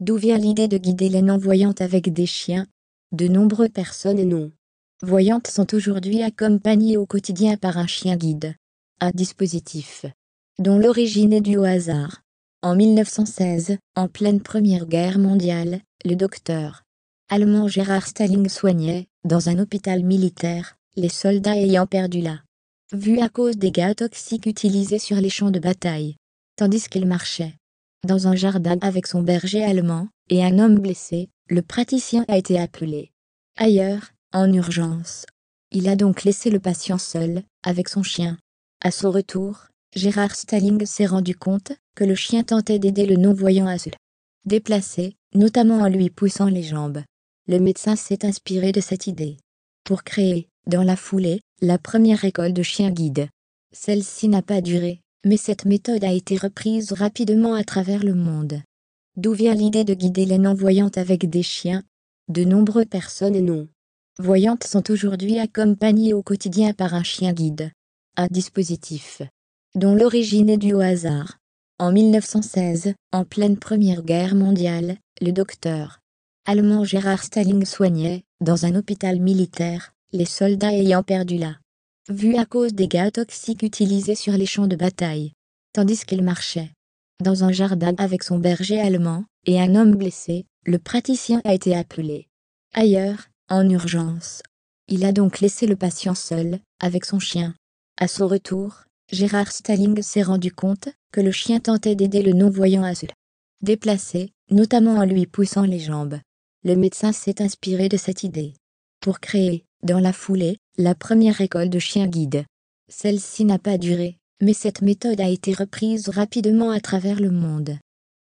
D'où vient l'idée de guider les non-voyantes avec des chiens? De nombreuses personnes non-voyantes sont aujourd'hui accompagnées au quotidien par un chien guide. Un dispositif dont l'origine est due au hasard. En 1916, en pleine Première Guerre mondiale, le docteur allemand Gérard Stalling soignait, dans un hôpital militaire, les soldats ayant perdu la vue à cause des gaz toxiques utilisés sur les champs de bataille. Tandis qu'il marchait dans un jardin avec son berger allemand et un homme blessé, le praticien a été appelé ailleurs, en urgence. Il a donc laissé le patient seul, avec son chien. À son retour, Gérard Stalling s'est rendu compte que le chien tentait d'aider le non-voyant à se déplacer, notamment en lui poussant les jambes. Le médecin s'est inspiré de cette idée pour créer, dans la foulée, la première école de chiens guides. Celle-ci n'a pas duré, mais cette méthode a été reprise rapidement à travers le monde. D'où vient l'idée de guider les non-voyantes avec des chiens? De nombreuses personnes non-voyantes sont aujourd'hui accompagnées au quotidien par un chien guide. Un dispositif dont l'origine est due au hasard. En 1916, en pleine Première Guerre mondiale, le docteur allemand Gérard Stalling soignait, dans un hôpital militaire, les soldats ayant perdu la vue à cause des gaz toxiques utilisés sur les champs de bataille. Tandis qu'il marchait dans un jardin avec son berger allemand et un homme blessé, le praticien a été appelé ailleurs, en urgence. Il a donc laissé le patient seul, avec son chien. À son retour, Gérard Stalling s'est rendu compte que le chien tentait d'aider le non-voyant à se déplacer, notamment en lui poussant les jambes. Le médecin s'est inspiré de cette idée pour créer, dans la foulée, la première école de chiens guides. Celle-ci n'a pas duré, mais cette méthode a été reprise rapidement à travers le monde.